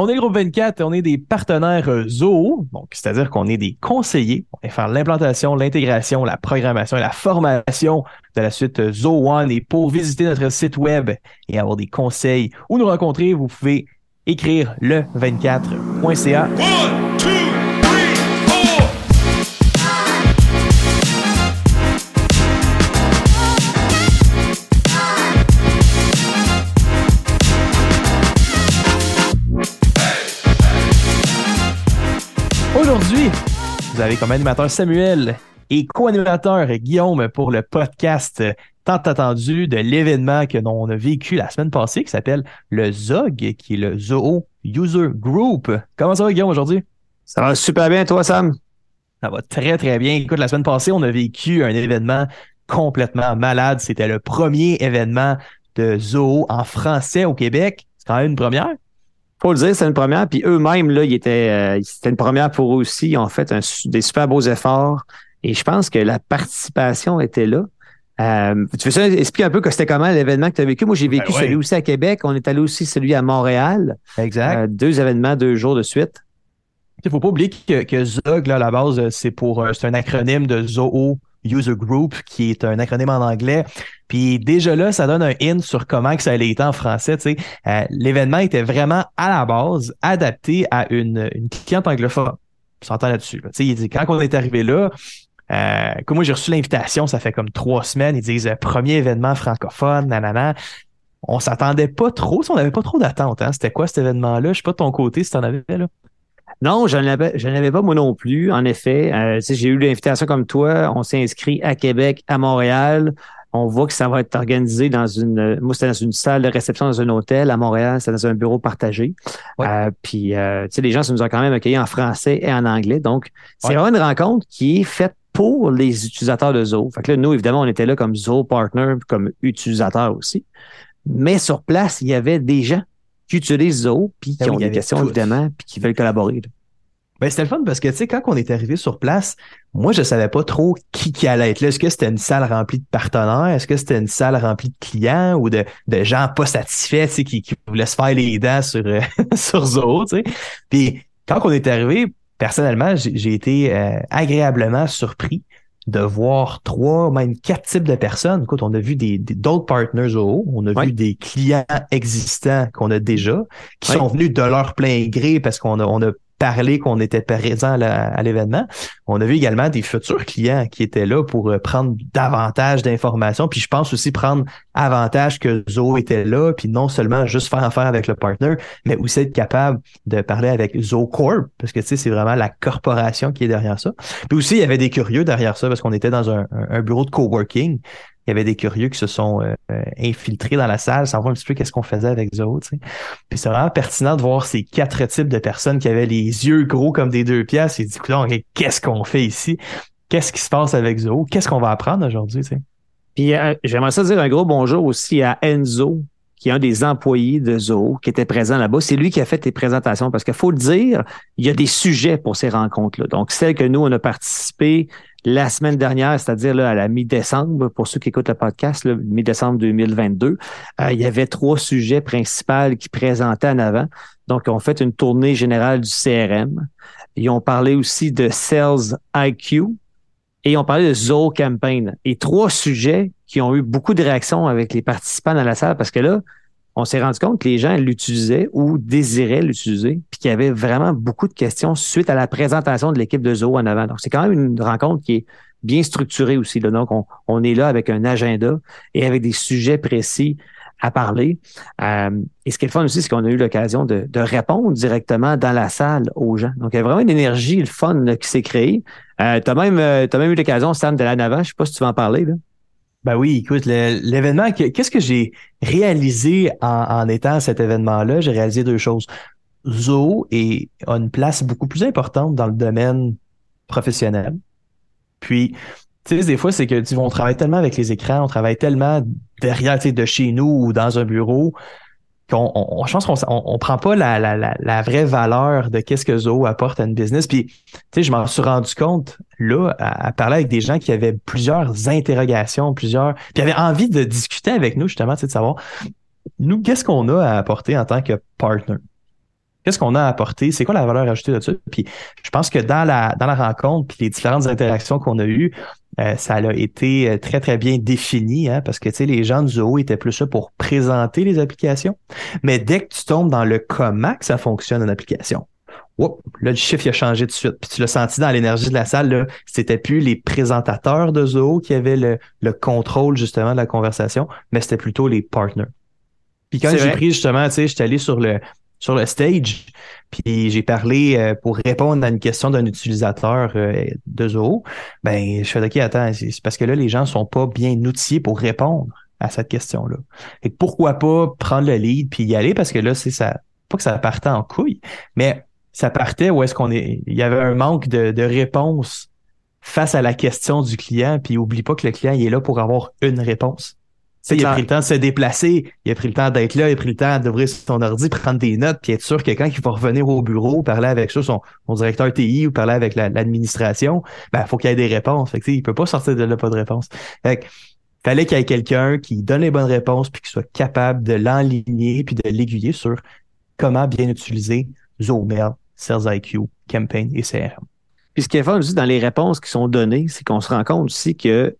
on est le groupe 24, on est des partenaires euh, Zoho, donc c'est-à-dire qu'on est des conseillers. On va faire l'implantation, l'intégration, la programmation et la formation de la suite euh, Zoho One. Et pour visiter notre site web et avoir des conseils ou nous rencontrer, vous pouvez écrire le24.ca. Aujourd'hui, vous avez comme animateur Samuel et co-animateur Guillaume pour le podcast tant attendu de l'événement que l'on a vécu la semaine passée qui s'appelle le ZOG, qui est le Zoho User Group. Comment ça va Guillaume aujourd'hui? Ça va super bien, toi Sam? Ça va très très bien. Écoute, la semaine passée, on a vécu un événement complètement malade. C'était le premier événement de Zoho en français au Québec. C'est quand même une première faut le dire, c'est une première. Puis eux-mêmes, là, ils étaient, euh, c'était une première pour eux aussi. Ils ont fait des super beaux efforts. Et je pense que la participation était là. Euh, tu veux ça expliquer un peu que c'était comment l'événement que tu as vécu? Moi, j'ai vécu ben celui aussi à Québec. On est allé aussi celui à Montréal. Exact. Euh, deux événements, deux jours de suite. Il faut pas oublier que, que ZOG, là, à la base, c'est pour c'est un acronyme de Zoho User Group, qui est un acronyme en anglais. Puis déjà là, ça donne un hint sur comment que ça allait être en français. Tu sais. Euh, l'événement était vraiment à la base adapté à une, une cliente anglophone. On s'entend là-dessus. Tu sais, il dit, quand on est arrivé là, euh, moi j'ai reçu l'invitation, ça fait comme trois semaines, ils disent euh, premier événement francophone, nanana. On s'attendait pas trop, on n'avait pas trop d'attente. Hein. C'était quoi cet événement-là? Je sais pas de ton côté si tu en avais là. Non, je n'en avais pas moi non plus. En effet, euh, j'ai eu l'invitation comme toi. On s'est inscrit à Québec, à Montréal. On voit que ça va être organisé dans une, moi c'était dans une salle de réception dans un hôtel à Montréal, c'est dans un bureau partagé. Euh, puis, euh, tu sais, les gens se nous ont quand même accueillis en français et en anglais. Donc, c'est vraiment une rencontre qui est faite pour les utilisateurs de Zoho. Fait que là, nous, évidemment, on était là comme Zoho partner, comme utilisateurs aussi. Mais sur place, il y avait des gens qui utilisent Zoho, puis qui ben ont des questions, évidemment, puis qui veulent collaborer. Ben, c'était le fun parce que, tu sais, quand on est arrivé sur place, moi, je savais pas trop qui, qui allait être là. Est-ce que c'était une salle remplie de partenaires? Est-ce que c'était une salle remplie de clients ou de, de gens pas satisfaits, tu sais, qui, qui voulaient se faire les dents sur, euh, sur Zoho, tu sais? Puis, quand on est arrivé, personnellement, j'ai été euh, agréablement surpris de voir trois, même quatre types de personnes. Écoute, on a vu des d'autres partners au on a vu des clients existants qu'on a déjà, qui sont venus de leur plein gré parce qu'on a, on a parlé qu'on était présent à l'événement. On a vu également des futurs clients qui étaient là pour euh, prendre davantage d'informations. Puis je pense aussi prendre avantage que Zo était là, puis non seulement juste faire affaire avec le partner, mais aussi être capable de parler avec Zo Corp, parce que tu sais, c'est vraiment la corporation qui est derrière ça. Puis aussi, il y avait des curieux derrière ça, parce qu'on était dans un bureau de coworking il y avait des curieux qui se sont euh, infiltrés dans la salle, sans voir un petit peu qu'est-ce qu'on faisait avec. Tu Puis c'est vraiment pertinent de voir ces quatre types de personnes qui avaient les yeux gros comme des deux pièces et dit qu'est-ce qu'on fait ici? Qu'est-ce qui se passe avec Zoho? Qu'est-ce qu'on va apprendre aujourd'hui? Puis euh, j'aimerais ça dire un gros bonjour aussi à Enzo, qui est un des employés de Zoho, qui était présent là-bas. C'est lui qui a fait tes présentations parce qu'il faut le dire, il y a des sujets pour ces rencontres-là. Donc, celle que nous, on a participé la semaine dernière, c'est-à-dire à la mi-décembre, pour ceux qui écoutent le podcast, mi-décembre 2022, euh, il y avait trois sujets principaux qui présentaient en avant. Donc, on fait une tournée générale du CRM. Ils ont parlé aussi de Sales IQ et on parlait de Zoho Campaign. Et trois sujets qui ont eu beaucoup de réactions avec les participants dans la salle parce que là, on s'est rendu compte que les gens l'utilisaient ou désiraient l'utiliser, puis qu'il y avait vraiment beaucoup de questions suite à la présentation de l'équipe de Zoho en avant. Donc, c'est quand même une rencontre qui est bien structurée aussi. Donc, on, est là avec un agenda et avec des sujets précis à parler. Euh, et ce qui est le fun aussi, c'est qu'on a eu l'occasion de, répondre directement dans la salle aux gens. Donc, il y a vraiment une énergie, le fun qui s'est créé. Euh, tu as, même, euh, même eu l'occasion, Sam, de l'année avant. Je sais pas si tu vas en parler. Là. Ben oui, écoute, l'événement, qu'est-ce que j'ai réalisé en, étant à cet événement-là? J'ai réalisé deux choses. Zo est, a une place beaucoup plus importante dans le domaine professionnel. Puis, tu sais, des fois, c'est que tu on travaille tellement avec les écrans, on travaille tellement derrière, tu sais, de chez nous ou dans un bureau, qu'on on, je pense qu'on on, prend pas la, la, la, vraie valeur de qu'est-ce que Zoho apporte à une business. Puis, tu sais, je m'en suis rendu compte là à, parler avec des gens qui avaient plusieurs interrogations, plusieurs, puis avaient envie de discuter avec nous justement, tu sais, de savoir nous qu'est-ce qu'on a à apporter en tant que partner? Qu'est-ce qu'on a apporté? C'est quoi la valeur ajoutée de ça? Puis je pense que dans la, dans la rencontre, puis les différentes interactions qu'on a eues, euh, ça a été euh, très, très bien défini, hein, parce que tu sais, les gens du zoo étaient plus là pour présenter les applications. Mais dès que tu tombes dans le comment que ça fonctionne, une application, Oups, là, le chiffre a changé de suite. Puis tu l'as senti dans l'énergie de la salle, là, c'était plus les présentateurs de Zoho qui avaient le, le contrôle justement de la conversation, mais c'était plutôt les partners. Puis quand j'ai pris justement, tu sais, j'étais allé sur le sur le stage, puis j'ai parlé euh, pour répondre à une question d'un utilisateur euh, de Zoho, ben je fais OK, attends, c'est parce que là, les gens sont pas bien outillés pour répondre à cette question-là. Et pourquoi pas prendre le lead puis y aller parce que là, c'est ça, pas que ça partait en couille, mais ça partait où est-ce qu'on est. Il y avait un manque de, de réponse face à la question du client, puis oublie pas que le client il est là pour avoir une réponse. Il a pris le temps de se déplacer, il a pris le temps d'être là, il a pris le temps d'ouvrir son ordi, prendre des notes, puis être sûr que quand il va revenir au bureau, parler avec ça, son, directeur TI ou parler avec l'administration, ben, il faut qu'il y ait des réponses. Fait que, il peut pas sortir de là pas de réponse. Fait fallait qu'il y ait quelqu'un qui donne les bonnes réponses puis qui soit capable de l'enligner puis de l'aiguiller sur comment bien utiliser Zomail, Sales IQ, Campaign et CRM. Puis ce qui est fun aussi dans les réponses qui sont données, c'est qu'on se rend compte aussi que,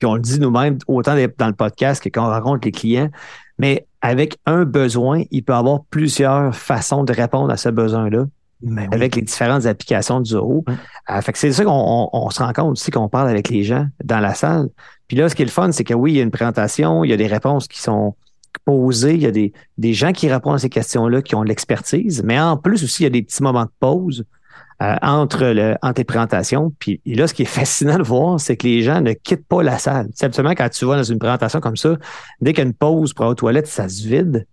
qu'on le dit nous-mêmes autant dans le podcast que quand on rencontre les clients, mais avec un besoin, il peut y avoir plusieurs façons de répondre à ce besoin-là. Ben avec les différentes applications du Zoho. Euh, fait que c'est ça qu'on on, se rend compte aussi qu'on parle avec les gens dans la salle. Puis là, ce qui est le fun, c'est que oui, il y a une présentation, il y a des réponses qui sont poser. Il y a des, des gens qui répondent à ces questions-là qui ont l'expertise, mais en plus aussi, il y a des petits moments de pause euh, entre, le, entre les présentations. Puis là, ce qui est fascinant de voir, c'est que les gens ne quittent pas la salle. C'est absolument quand tu vas dans une présentation comme ça, dès qu'il y a une pause pour aller aux toilettes, ça se vide.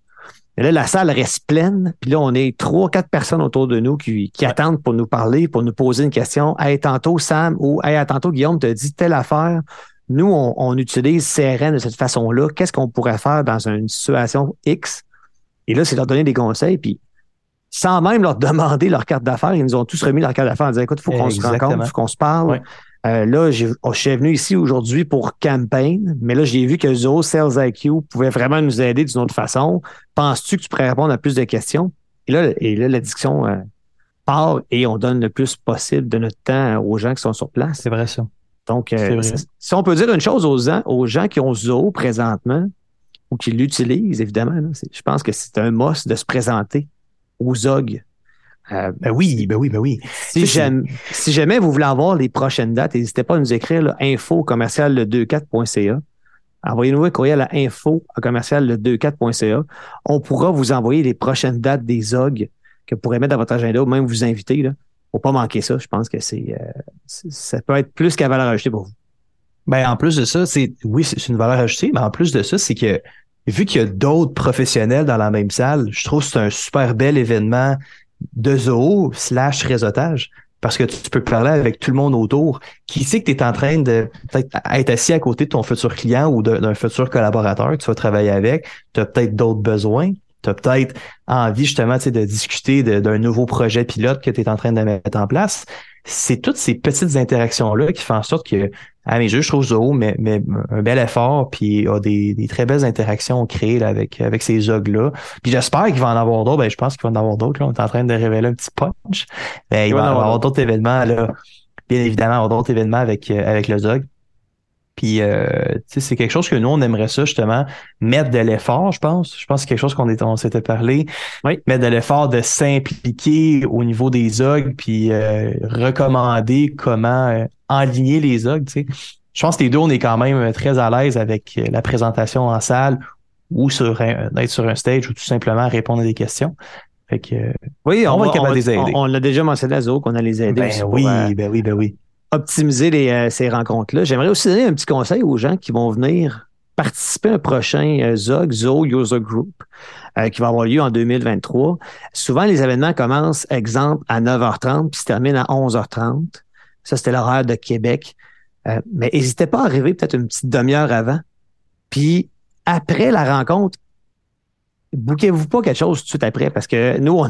Et là, la salle reste pleine. Puis là, on est trois, quatre personnes autour de nous qui, qui attendent pour nous parler, pour nous poser une question. Hey, tantôt, Sam, ou Hey, tantôt, Guillaume te dit telle affaire. Nous, on, utilise CRN de cette façon-là. Qu'est-ce qu'on pourrait faire dans une situation X? Et là, c'est leur donner des conseils. Puis, sans même leur demander leur carte d'affaires, ils nous ont tous remis leur carte d'affaires en disant, écoute, il faut qu'on se rencontre, il faut qu'on se parle. Euh, là, oh, je suis venu ici aujourd'hui pour Campaign, mais là, j'ai vu que Zoho Sales IQ pouvait vraiment nous aider d'une autre façon. Penses-tu que tu pourrais répondre à plus de questions? Et là, et là la discussion euh, part et on donne le plus possible de notre temps aux gens qui sont sur place. C'est vrai ça. Donc, euh, si on peut dire une chose aux gens, aux gens qui ont Zoho présentement ou qui l'utilisent, évidemment, je pense que c'est un must de se présenter aux ZOG. Euh, ben oui, ben oui, ben oui. Si jamais, vous voulez avoir les prochaines dates, n'hésitez pas à nous écrire là, info commercial le 24.ca. Envoyez-nous un courriel à info commercial le 24.ca. On pourra vous envoyer les prochaines dates des ZOG que vous pourrez mettre dans votre agenda ou même vous inviter. Là faut pas manquer ça. Je pense que c'est euh, ça peut être plus qu'à valeur ajoutée pour vous. Ben, en plus de ça, c'est oui, c'est une valeur ajoutée, mais en plus de ça, c'est que vu qu'il y a d'autres professionnels dans la même salle, je trouve que c'est un super bel événement de zoo slash réseautage parce que tu peux parler avec tout le monde autour. Qui sait que tu es en train de être assis à côté de ton futur client ou d'un futur collaborateur que tu vas travailler avec, tu as peut-être d'autres besoins tu as peut-être envie justement de discuter d'un nouveau projet pilote que tu es en train de mettre en place. C'est toutes ces petites interactions-là qui font en sorte que, à mes yeux, je trouve Zoho mais, mais un bel effort, puis a des, des très belles interactions créées là, avec, avec ces zogs-là. Puis j'espère qu'il va en avoir d'autres. Ben, je pense qu'il va en avoir d'autres. On est en train de révéler un petit punch. Ben, il, va, y avoir d'autres événements, là. Bien évidemment, avoir d'autres événements avec, avec le Zog. Puis, euh, c'est quelque chose que nous, on aimerait ça, justement, mettre de l'effort, je pense. Je pense que c'est quelque chose qu'on on s'était parlé. Oui. Mettre de l'effort de s'impliquer au niveau des OG, puis euh, recommander comment euh, enligner les OG, tu sais. Je pense que les deux, on est quand même très à l'aise avec la présentation en salle ou sur un, être sur un stage ou tout simplement répondre à des questions. Fait que, oui, on, va, on, les aider. On, l'a déjà mentionné à Zoho qu'on a les aider. Ben oui, ben oui, ben oui optimiser les, euh, ces rencontres-là. J'aimerais aussi donner un petit conseil aux gens qui vont venir participer à un prochain euh, ZOG, ZO User Group, euh, qui va avoir lieu en 2023. Souvent, les événements commencent, exemple, à 9h30 puis se terminent à 11h30. Ça, c'était l'horaire de Québec. mais n'hésitez pas à arriver peut-être une petite demi-heure avant. Puis, après la rencontre, bouquez-vous pas quelque chose tout de suite après parce que nous, on,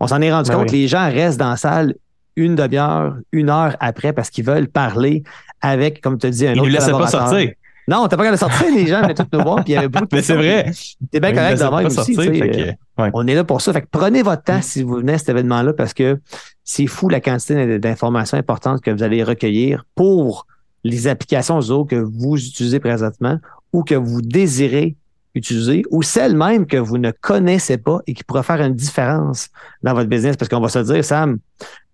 on s'en est rendu ben compte, les gens restent dans la salle une demi-heure, une heure après parce qu'ils veulent parler avec, comme tu dis, un Ils autre ne laissaient pas sortir. Non, t'as pas qu'à sortir, les gens venaient tous nous voir, puis il y avait beaucoup de Mais c'est vrai. T'es bien correct de même aussi. Sortir, que, ouais. On est là pour ça. Fait que prenez votre temps si vous venez à cet événement-là parce que c'est fou la quantité d'informations importantes que vous allez recueillir pour les applications Zoho que vous utilisez présentement ou que vous désirez utiliser ou celles même que vous ne connaissez pas et qui pourraient faire une différence dans votre business. Parce qu'on va se dire, Sam,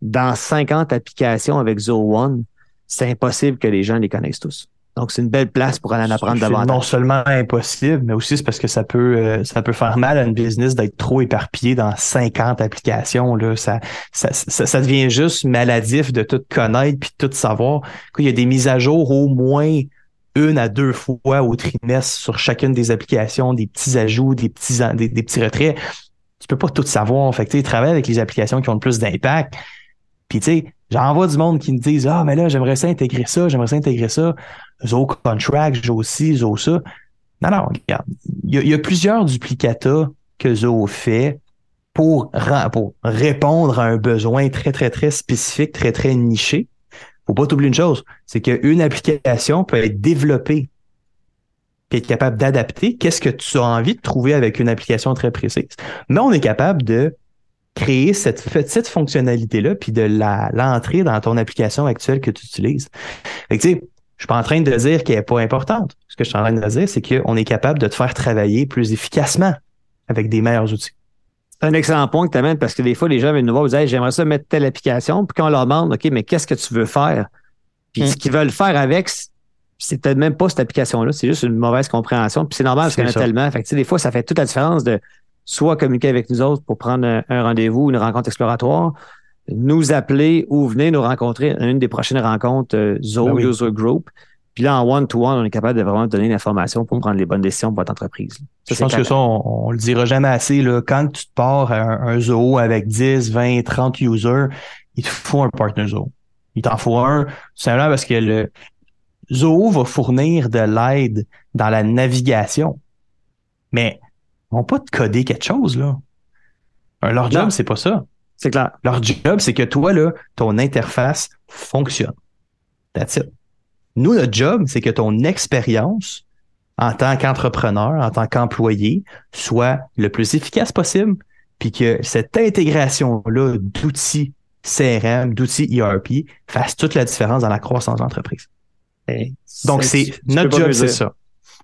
dans 50 applications avec Zoho One, c'est impossible que les gens les connaissent tous. Donc, c'est une belle place pour aller en apprendre C'est davantage. Non seulement impossible, mais aussi c'est parce que ça peut euh, ça peut faire mal à une business d'être trop éparpillé dans 50 applications. Là. Ça, ça, ça, ça devient juste maladif de tout connaître puis de tout savoir. Il y a des mises à jour au moins une à deux fois au trimestre sur chacune des applications, des petits ajouts, des petits des, des petits retraits. Tu peux pas tout savoir. Fait que, tu sais, travaille avec les applications qui ont le plus d'impact. Puis tu sais, j'en vois du monde qui me disent Ah, mais là, j'aimerais ça intégrer ça, j'aimerais ça intégrer ça. Zo Contract, j'ai aussi, Zo ça. Non, non, regarde. Il y a, plusieurs duplicata que Zo fait pour répondre à un besoin très, très, très spécifique, très, très niché. Faut pas t'oublier une chose, c'est qu'une application peut être développée puis être capable d'adapter qu'est-ce que tu as envie de trouver avec une application très précise? Mais on est capable de créer cette petite fonctionnalité-là puis de l'entrer dans ton application actuelle que tu utilises. Fait que, tu sais, je suis pas en train de dire qu'elle est pas importante. Ce que je suis en train de dire, c'est qu'on est capable de te faire travailler plus efficacement avec des meilleurs outils. C'est un excellent point que tu amènes parce que des fois, les gens viennent nous voir et disent Hey, j'aimerais ça mettre telle application. Puis quand on leur demande OK, mais qu'est-ce que tu veux faire? Puis Hmm. ce qu'ils veulent faire avec, c'est peut-être même pas cette application-là, c'est juste une mauvaise compréhension. Puis c'est normal parce qu'il y en a tellement. Fait que, des fois, ça fait toute la différence de soit communiquer avec nous autres pour prendre un, un rendez-vous, une rencontre exploratoire, nous appeler ou venir nous rencontrer à une des prochaines rencontres euh, Zoho Ben oui. User Group. Puis là, en one-to-one, on est capable de vraiment donner l'information pour prendre les bonnes décisions pour votre entreprise. Ça, Je pense que ça, on, on le dira jamais assez. Là. Quand tu te pars à un, un zoo avec 10, 20, 30 users, il te faut un partner zoo. Il t'en faut un, tout simplement parce que le zoo va fournir de l'aide dans la navigation. Mais ils vont pas te coder quelque chose, là. Leur job, c'est pas ça. C'est clair. Leur job, c'est que toi, là, ton interface fonctionne. That's it. Nous, notre job, c'est que ton expérience en tant qu'entrepreneur, en tant qu'employé, soit le plus efficace possible, puis que cette intégration-là d'outils CRM, d'outils ERP fasse toute la différence dans la croissance de l'entreprise. Donc, c'est notre job, c'est ça.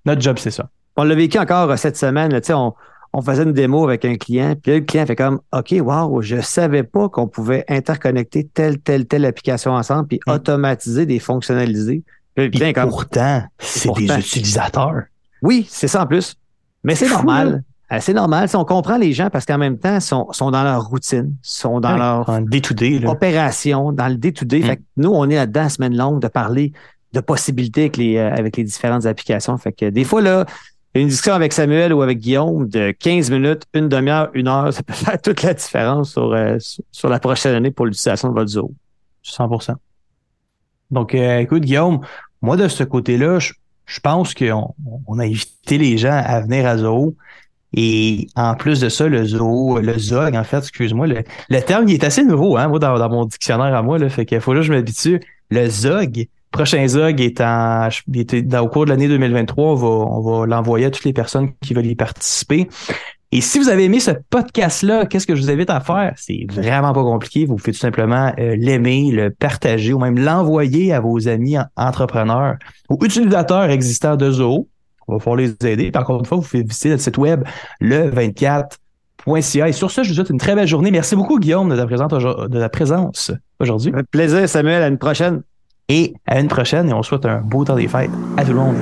Notre job, c'est ça. On l'a vécu encore euh, cette semaine. là, tu sais, on, on faisait une démo avec un client, puis là, le client fait comme OK, wow, je savais pas qu'on pouvait interconnecter telle, telle, telle application ensemble, puis Mm. automatiser des fonctionnalités. Puis comme pourtant, c'est des utilisateurs. Oui, c'est ça en plus. Mais c'est normal. Euh, C'est normal. Si on comprend les gens parce qu'en même temps, ils sont, sont dans leur routine, sont dans Ouais, leur opération, dans le day-to-day. Mm. Fait que nous, on est là-dedans, semaine longue, de parler de possibilités avec les, euh, avec les différentes applications. Fait que des fois, là, une discussion avec Samuel ou avec Guillaume de 15 minutes, une demi-heure, une heure, ça peut faire toute la différence sur, euh, sur, sur la prochaine année pour l'utilisation de votre zoo. 100%. Donc, euh, écoute, Guillaume, moi, de ce côté-là, je, je pense qu'on on a invité les gens à venir à Zoho. Et en plus de ça, le zoo, le zog, en fait, excuse-moi, le, le terme, il est assez nouveau, hein, moi, dans, dans mon dictionnaire à moi, là, fait qu'il faut que je m'habitue. Le zog, prochain zog est en, au cours de l'année 2023, on va, on va l'envoyer à toutes les personnes qui veulent y participer. Et si vous avez aimé ce podcast-là, qu'est-ce que je vous invite à faire? C'est vraiment pas compliqué. Vous pouvez tout simplement euh, l'aimer, le partager ou même l'envoyer à vos amis en- entrepreneurs ou utilisateurs existants de Zoho. On va pouvoir les aider. Puis encore une fois, vous pouvez visiter notre site web le24.ca. Et sur ce, je vous souhaite une très belle journée. Merci beaucoup, Guillaume, de ta présence, aujourd'hui. Plaisir, Samuel. À une prochaine. Et à une prochaine. Et on souhaite un beau temps des fêtes à tout le monde.